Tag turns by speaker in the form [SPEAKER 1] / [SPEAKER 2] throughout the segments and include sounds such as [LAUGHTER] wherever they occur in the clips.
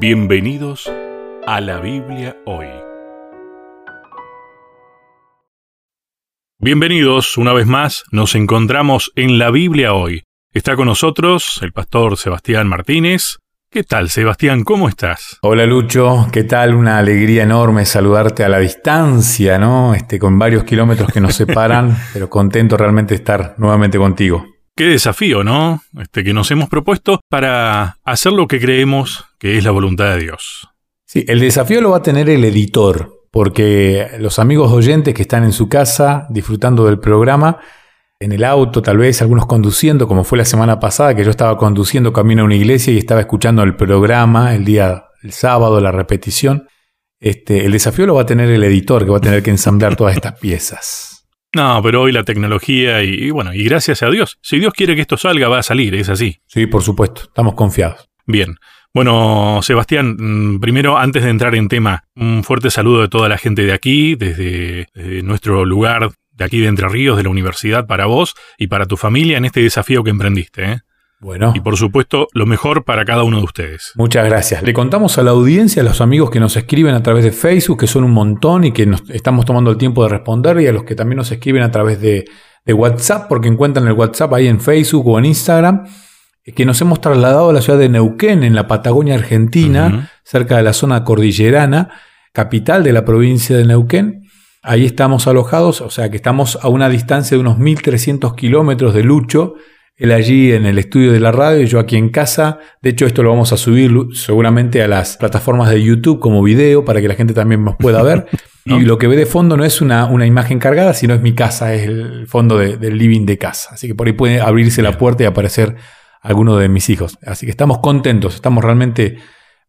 [SPEAKER 1] Bienvenidos a la Biblia hoy. Bienvenidos una vez más, nos encontramos en la Biblia hoy. Está con nosotros el pastor Sebastián Martínez. ¿Qué tal, Sebastián? ¿Cómo estás?
[SPEAKER 2] Hola Lucho, ¿qué tal? Una alegría enorme saludarte a la distancia, ¿no? Este, con varios kilómetros que nos separan, [LAUGHS] pero contento realmente de estar nuevamente contigo.
[SPEAKER 1] Qué desafío, ¿no? Este que nos hemos propuesto para hacer lo que creemos que es la voluntad de Dios.
[SPEAKER 2] Sí, el desafío lo va a tener el editor, porque los amigos oyentes que están en su casa disfrutando del programa en el auto, tal vez algunos conduciendo, como fue la semana pasada, que yo estaba conduciendo camino a una iglesia y estaba escuchando el programa el día, el sábado, la repetición. Este, el desafío lo va a tener el editor, que va a tener que ensamblar todas estas piezas. [LAUGHS]
[SPEAKER 1] No, pero hoy la tecnología y, y bueno, y gracias a Dios. Si Dios quiere que esto salga, va a salir, es así.
[SPEAKER 2] Sí, por supuesto, estamos confiados.
[SPEAKER 1] Bien. Bueno, Sebastián, mm, primero, antes de entrar en tema, un fuerte saludo de toda la gente de aquí, desde, desde nuestro lugar de aquí de Entre Ríos, de la universidad, para vos y para tu familia en este desafío que emprendiste. ¿eh?
[SPEAKER 2] Bueno,
[SPEAKER 1] Y por supuesto, lo mejor para cada uno de ustedes.
[SPEAKER 2] muchas gracias. Le contamos a la audiencia, a los amigos que nos escriben a través de Facebook, que son un montón y que nos estamos tomando el tiempo de responder, y a los que también nos escriben a través de, de WhatsApp, porque encuentran el WhatsApp ahí en Facebook o en Instagram, que nos hemos trasladado a la ciudad de Neuquén, en la Patagonia Argentina, cerca de la zona cordillerana, capital de la provincia de Neuquén. Ahí estamos alojados, o sea que estamos a una distancia de unos 1300 kilómetros de Lucho, él allí en el estudio de la radio y yo aquí en casa. De hecho, esto lo vamos a subir seguramente a las plataformas de YouTube como video para que la gente también nos pueda ver. [LAUGHS]
[SPEAKER 1] ¿No?
[SPEAKER 2] Y lo que ve de fondo no es una, una imagen cargada, sino es mi casa, es el fondo de- del living de casa. Así que por ahí puede abrirse la puerta y aparecer alguno de mis hijos. Así que estamos contentos, estamos realmente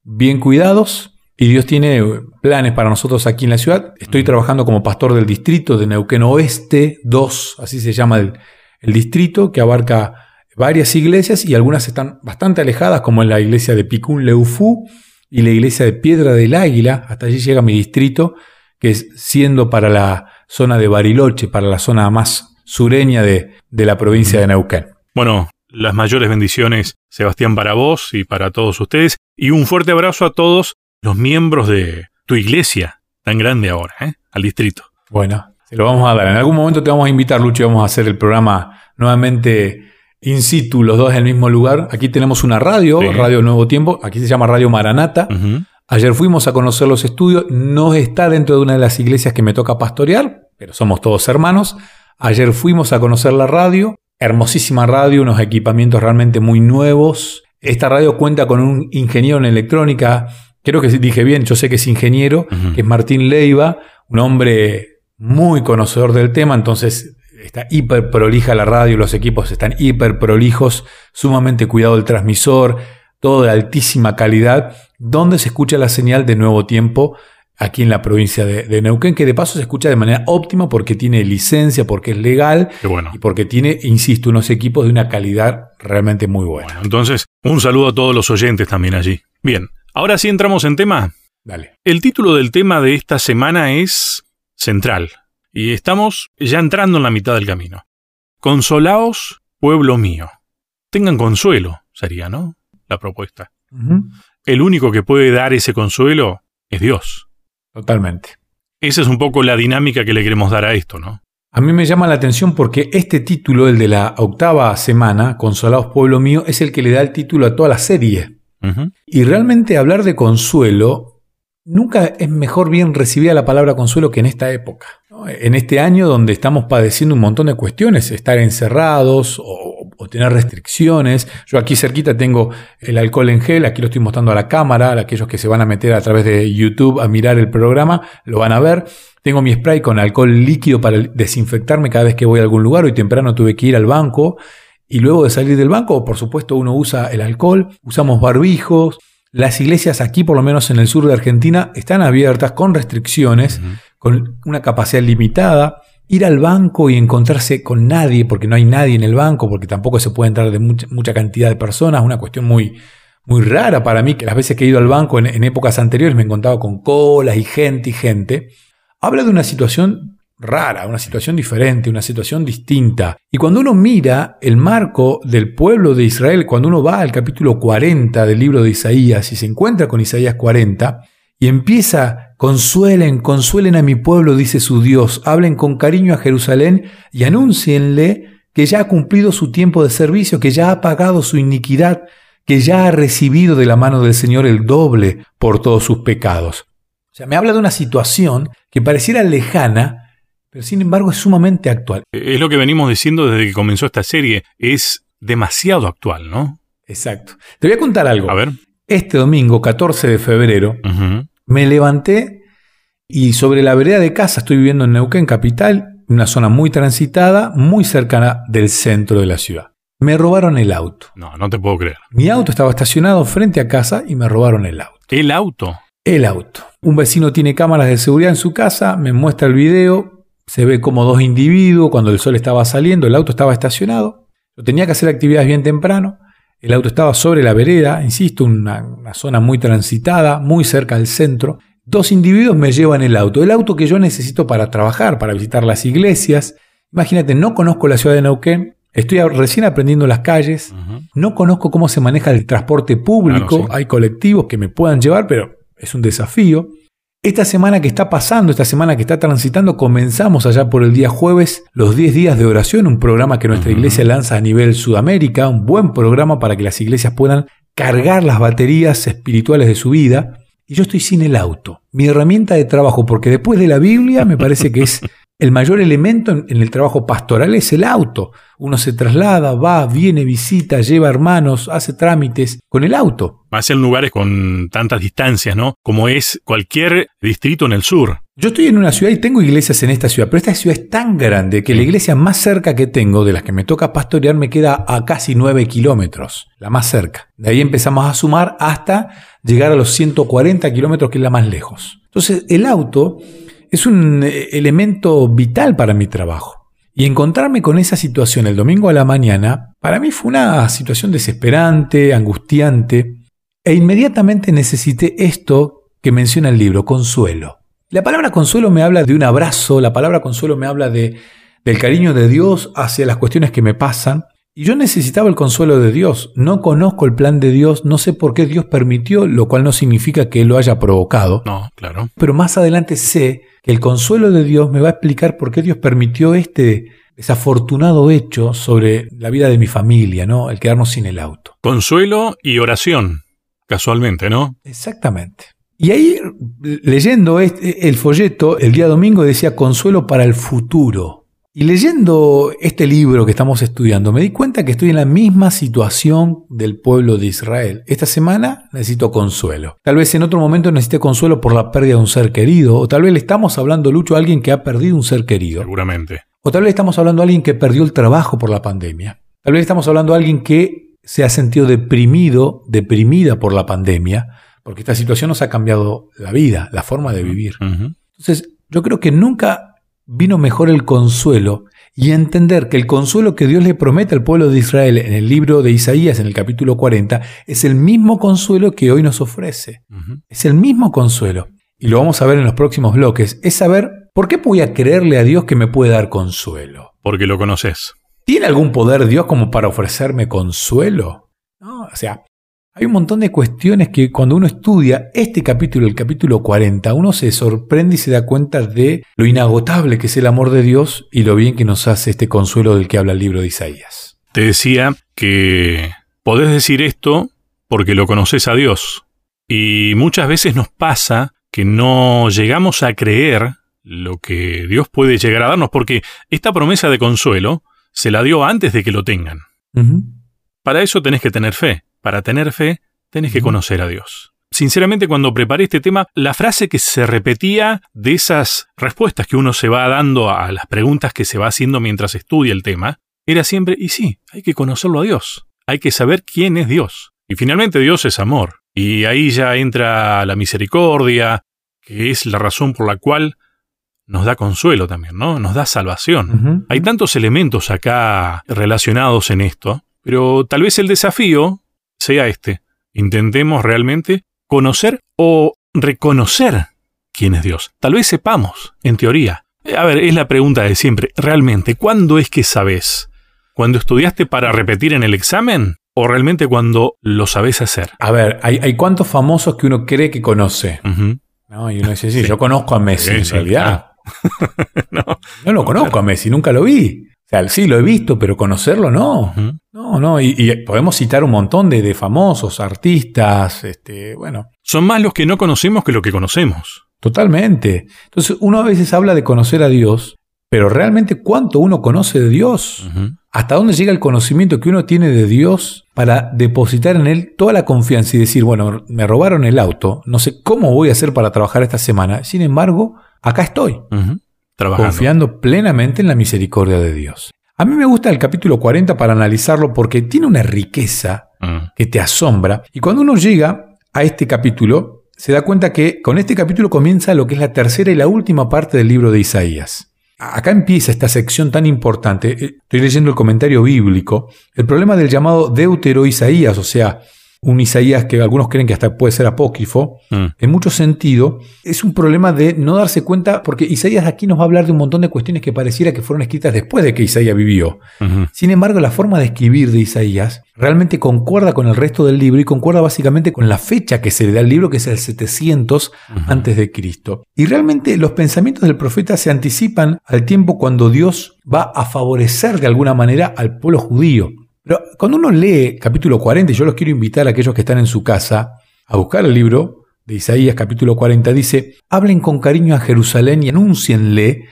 [SPEAKER 2] bien cuidados y Dios tiene planes para nosotros aquí en la ciudad. Estoy trabajando como pastor del distrito de Neuquén Oeste 2, así se llama el, el distrito, que abarca varias iglesias y algunas están bastante alejadas, como en la iglesia de Picún Leufú y la iglesia de Piedra del Águila. Hasta allí llega mi distrito, que es siendo para la zona de Bariloche, para la zona más sureña de, de la provincia de Neuquén.
[SPEAKER 1] Bueno, las mayores bendiciones, Sebastián, para vos y para todos ustedes. Y un fuerte abrazo a todos los miembros de tu iglesia, tan grande ahora, ¿eh? al distrito.
[SPEAKER 2] Bueno, se lo vamos a dar. En algún momento te vamos a invitar, Lucho, y vamos a hacer el programa nuevamente in situ, los dos en el mismo lugar. Aquí tenemos una radio,
[SPEAKER 1] Sí.
[SPEAKER 2] Radio Nuevo Tiempo, aquí se llama Radio Maranata. Ayer fuimos a conocer los estudios, no está dentro de una de las iglesias que me toca pastorear, pero somos todos hermanos. Ayer fuimos a conocer la radio, hermosísima radio, unos equipamientos realmente muy nuevos. Esta radio cuenta con un ingeniero en electrónica, creo que dije bien, yo sé que es ingeniero, que es Martín Leiva, un hombre muy conocedor del tema, entonces está hiper prolija la radio, los equipos están hiper prolijos, sumamente cuidado el transmisor, todo de altísima calidad, donde se escucha la señal de nuevo tiempo aquí en la provincia de, de Neuquén, que de paso se escucha de manera óptima porque tiene licencia, porque es legal
[SPEAKER 1] bueno.
[SPEAKER 2] y porque tiene, insisto, unos equipos de una calidad realmente muy buena.
[SPEAKER 1] Bueno, entonces, un saludo a todos los oyentes también allí. Bien, ahora sí entramos en tema.
[SPEAKER 2] Dale.
[SPEAKER 1] El título del tema de esta semana es Central. Y estamos ya entrando en la mitad del camino. Consolaos, pueblo mío. Tengan consuelo, sería, ¿no? La propuesta. El único que puede dar ese consuelo es Dios.
[SPEAKER 2] Totalmente.
[SPEAKER 1] Esa es un poco la dinámica que le queremos dar a esto, ¿no?
[SPEAKER 2] A mí me llama la atención porque este título, el de la octava semana, Consolados Pueblo Mío, es el que le da el título a toda la serie. Y realmente hablar de consuelo, nunca es mejor bien recibida la palabra consuelo que en esta época. ¿no? En este año donde estamos padeciendo un montón de cuestiones, estar encerrados o, o tener restricciones. Yo aquí cerquita tengo el alcohol en gel, aquí lo estoy mostrando a la cámara, aquellos que se van a meter a través de YouTube a mirar el programa, lo van a ver. Tengo mi spray con alcohol líquido para desinfectarme cada vez que voy a algún lugar. Hoy temprano tuve que ir al banco y luego de salir del banco, por supuesto, uno usa el alcohol, usamos barbijos. Las iglesias aquí, por lo menos en el sur de Argentina, están abiertas con restricciones, con una capacidad limitada. Ir al banco y encontrarse con nadie, porque no hay nadie en el banco, porque tampoco se puede entrar de mucha, mucha cantidad de personas, una cuestión muy, muy rara para mí, que las veces que he ido al banco en, en épocas anteriores me he encontrado con colas y gente y gente. Habla de una situación rara, una situación diferente, una situación distinta. Y cuando uno mira el marco del pueblo de Israel, cuando uno va al capítulo 40 del libro de Isaías y se encuentra con Isaías 40, y empieza, consuelen, consuelen a mi pueblo, dice su Dios, hablen con cariño a Jerusalén y anúncienle que ya ha cumplido su tiempo de servicio, que ya ha pagado su iniquidad, que ya ha recibido de la mano del Señor el doble por todos sus pecados. O sea, me habla de una situación que pareciera lejana, pero sin embargo es sumamente actual.
[SPEAKER 1] Es lo que venimos diciendo desde que comenzó esta serie, es demasiado actual, ¿no?
[SPEAKER 2] Exacto. Te voy a contar algo.
[SPEAKER 1] A ver.
[SPEAKER 2] Este domingo, 14 de febrero, me levanté y sobre la vereda de casa, estoy viviendo en Neuquén Capital, una zona muy transitada, muy cercana del centro de la ciudad. Me robaron el auto.
[SPEAKER 1] No, no te puedo creer.
[SPEAKER 2] Mi auto estaba estacionado frente a casa y me robaron el auto.
[SPEAKER 1] ¿El auto?
[SPEAKER 2] El auto. Un vecino tiene cámaras de seguridad en su casa, me muestra el video, se ve como dos individuos cuando el sol estaba saliendo, el auto estaba estacionado. Yo tenía que hacer actividades bien temprano. El auto estaba sobre la vereda, insisto, una, una, zona muy transitada, muy cerca del centro. Dos individuos me llevan el auto, el auto que yo necesito para trabajar, para visitar las iglesias. Imagínate, no conozco la ciudad de Neuquén, estoy recién aprendiendo las calles, no conozco cómo se maneja el transporte público, hay colectivos que me puedan llevar, pero es un desafío. Esta semana que está pasando, esta semana que está transitando, comenzamos allá por el día jueves los 10 días de oración, un programa que nuestra iglesia lanza a nivel Sudamérica, un buen programa para que las iglesias puedan cargar las baterías espirituales de su vida. Y yo estoy sin el auto, mi herramienta de trabajo, porque después de la Biblia me parece que es [LAUGHS] el mayor elemento en, el trabajo pastoral es el auto. Uno se traslada, va, viene, visita, lleva hermanos, hace trámites con el auto.
[SPEAKER 1] Más en lugares con tantas distancias, ¿no? Como es cualquier distrito en el sur.
[SPEAKER 2] Yo estoy en una ciudad y tengo iglesias en esta ciudad, pero esta ciudad es tan grande que la iglesia más cerca que tengo, de las que me toca pastorear, me queda a casi 9 kilómetros, la más cerca. De ahí empezamos a sumar hasta llegar a los 140 kilómetros, que es la más lejos. Entonces, el auto es un eh, elemento vital para mi trabajo. Y encontrarme con esa situación el domingo a la mañana, para mí fue una situación desesperante, angustiante, e inmediatamente necesité esto que menciona el libro, consuelo. La palabra consuelo me habla de un abrazo, la palabra consuelo me habla de, del cariño de Dios hacia las cuestiones que me pasan, y yo necesitaba el consuelo de Dios. No conozco el plan de Dios, no sé por qué Dios permitió, lo cual no significa que Él lo haya provocado.
[SPEAKER 1] No, claro.
[SPEAKER 2] Pero más adelante sé que el consuelo de Dios me va a explicar por qué Dios permitió este desafortunado hecho sobre la vida de mi familia, ¿no? El quedarnos sin el auto.
[SPEAKER 1] Consuelo y oración, casualmente, ¿no?
[SPEAKER 2] Exactamente. Y ahí, leyendo este, el folleto, el día domingo decía consuelo para el futuro. Y leyendo este libro que estamos estudiando, me di cuenta que estoy en la misma situación del pueblo de Israel. Esta semana necesito consuelo. Tal vez en otro momento necesite consuelo por la pérdida de un ser querido, o tal vez le estamos hablando, Lucho, a alguien que ha perdido un ser querido.
[SPEAKER 1] Seguramente.
[SPEAKER 2] O tal vez estamos hablando a alguien que perdió el trabajo por la pandemia. Tal vez estamos hablando a alguien que se ha sentido deprimido, deprimida por la pandemia, porque esta situación nos ha cambiado la vida, la forma de vivir. Entonces, yo creo que nunca vino mejor el consuelo y entender que el consuelo que Dios le promete al pueblo de Israel en el libro de Isaías, en el capítulo 40, es el mismo consuelo que hoy nos ofrece. Es el mismo consuelo. Y lo vamos a ver en los próximos bloques. Es saber por qué voy a creerle a Dios que me puede dar consuelo.
[SPEAKER 1] Porque lo conoces.
[SPEAKER 2] ¿Tiene algún poder Dios como para ofrecerme consuelo? No, o sea, hay un montón de cuestiones que cuando uno estudia este capítulo, el capítulo 40, uno se sorprende y se da cuenta de lo inagotable que es el amor de Dios y lo bien que nos hace este consuelo del que habla el libro de Isaías.
[SPEAKER 1] Te decía que podés decir esto porque lo conoces a Dios. Y muchas veces nos pasa que no llegamos a creer lo que Dios puede llegar a darnos, porque esta promesa de consuelo se la dio antes de que lo tengan. Para eso tenés que tener fe. Para tener fe, tenés que conocer a Dios. Sinceramente, cuando preparé este tema, la frase que se repetía de esas respuestas que uno se va dando a las preguntas que se va haciendo mientras estudia el tema, era siempre, y sí, hay que conocerlo a Dios, hay que saber quién es Dios. Y finalmente Dios es amor. Y ahí ya entra la misericordia, que es la razón por la cual nos da consuelo también, ¿no? Nos da salvación. Hay tantos elementos acá relacionados en esto, pero tal vez el desafío sea este. Intentemos realmente conocer o reconocer quién es Dios. Tal vez sepamos, en teoría, A ver, es la pregunta de siempre. Realmente, ¿cuándo es que sabes? ¿Cuando estudiaste para repetir en el examen? ¿O realmente cuando lo sabes hacer?
[SPEAKER 2] A ver, hay, hay cuantos famosos que uno cree que conoce.
[SPEAKER 1] Ujú.
[SPEAKER 2] ¿no? Y uno dice, sí,
[SPEAKER 1] Sí.
[SPEAKER 2] yo conozco a Messi,
[SPEAKER 1] Sí,
[SPEAKER 2] en realidad. [LAUGHS]
[SPEAKER 1] no.
[SPEAKER 2] No lo conozco a Messi, nunca lo vi. O sea, sí, lo he visto, pero conocerlo no. No, no. Y, y podemos citar un montón de, de famosos, artistas, este, bueno,
[SPEAKER 1] Son más los que no conocemos que los que conocemos.
[SPEAKER 2] totalmente. Entonces, uno a veces habla de conocer a Dios, pero realmente cuánto uno conoce de Dios. ¿Hasta dónde llega el conocimiento que uno tiene de Dios para depositar en Él toda la confianza y decir, bueno, me robaron el auto, no sé cómo voy a hacer para trabajar esta semana, sin embargo, acá estoy.
[SPEAKER 1] Trabajando.
[SPEAKER 2] confiando plenamente en la misericordia de Dios? A mí me gusta el capítulo 40 para analizarlo porque tiene una riqueza
[SPEAKER 1] Mm.
[SPEAKER 2] que te asombra. Y cuando uno llega a este capítulo, se da cuenta que con este capítulo comienza lo que es la tercera y la última parte del libro de Isaías. Acá empieza esta sección tan importante. Eh, Estoy leyendo el comentario bíblico. El problema del llamado Deutero Isaías, o sea, un Isaías que algunos creen que hasta puede ser apócrifo,
[SPEAKER 1] Mm.
[SPEAKER 2] en mucho sentido, es un problema de no darse cuenta, porque Isaías aquí nos va a hablar de un montón de cuestiones que pareciera que fueron escritas después de que Isaías vivió. Sin embargo, la forma de escribir de Isaías realmente concuerda con el resto del libro y concuerda básicamente con la fecha que se le da al libro, que es el 700
[SPEAKER 1] Ujú.
[SPEAKER 2] antes de Cristo. Y realmente los pensamientos del profeta se anticipan al tiempo cuando Dios va a favorecer de alguna manera al pueblo judío. Pero cuando uno lee capítulo 40, y yo los quiero invitar a aquellos que están en su casa a buscar el libro de Isaías capítulo 40, dice, hablen con cariño a Jerusalén y anúncienle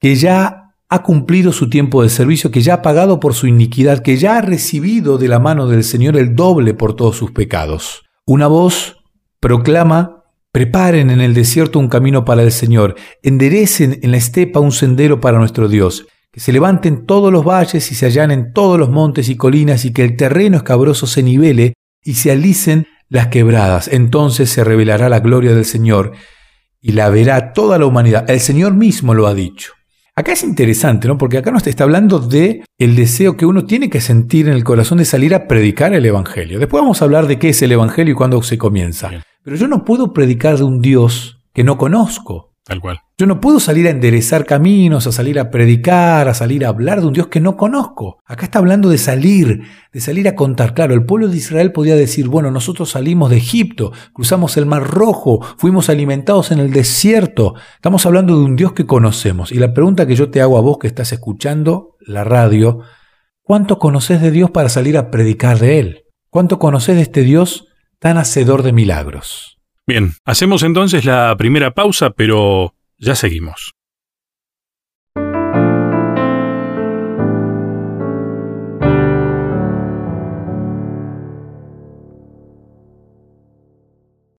[SPEAKER 2] que ya ha cumplido su tiempo de servicio, que ya ha pagado por su iniquidad, que ya ha recibido de la mano del Señor el doble por todos sus pecados. Una voz proclama, preparen en el desierto un camino para el Señor, enderecen en la estepa un sendero para nuestro Dios, que se levanten todos los valles y se allanen todos los montes y colinas y que el terreno escabroso se nivele y se alicen las quebradas. Entonces se revelará la gloria del Señor y la verá toda la humanidad. El Señor mismo lo ha dicho. Acá es interesante, ¿no? Porque acá nos está hablando de el deseo que uno tiene que sentir en el corazón de salir a predicar el evangelio. Después vamos a hablar de qué es el evangelio y cuándo se comienza. Pero yo no puedo predicar de un Dios que no conozco.
[SPEAKER 1] Tal cual.
[SPEAKER 2] Yo no puedo salir a enderezar caminos, a salir a predicar, a salir a hablar de un Dios que no conozco. Acá está hablando de salir, de salir a contar. Claro, el pueblo de Israel podía decir, bueno, nosotros salimos de Egipto, cruzamos el Mar Rojo, fuimos alimentados en el desierto. Estamos hablando de un Dios que conocemos. Y la pregunta que yo te hago a vos que estás escuchando la radio, ¿cuánto conoces de Dios para salir a predicar de Él? ¿Cuánto conoces de este Dios tan hacedor de milagros?
[SPEAKER 1] Bien, hacemos entonces la primera pausa, pero ya seguimos.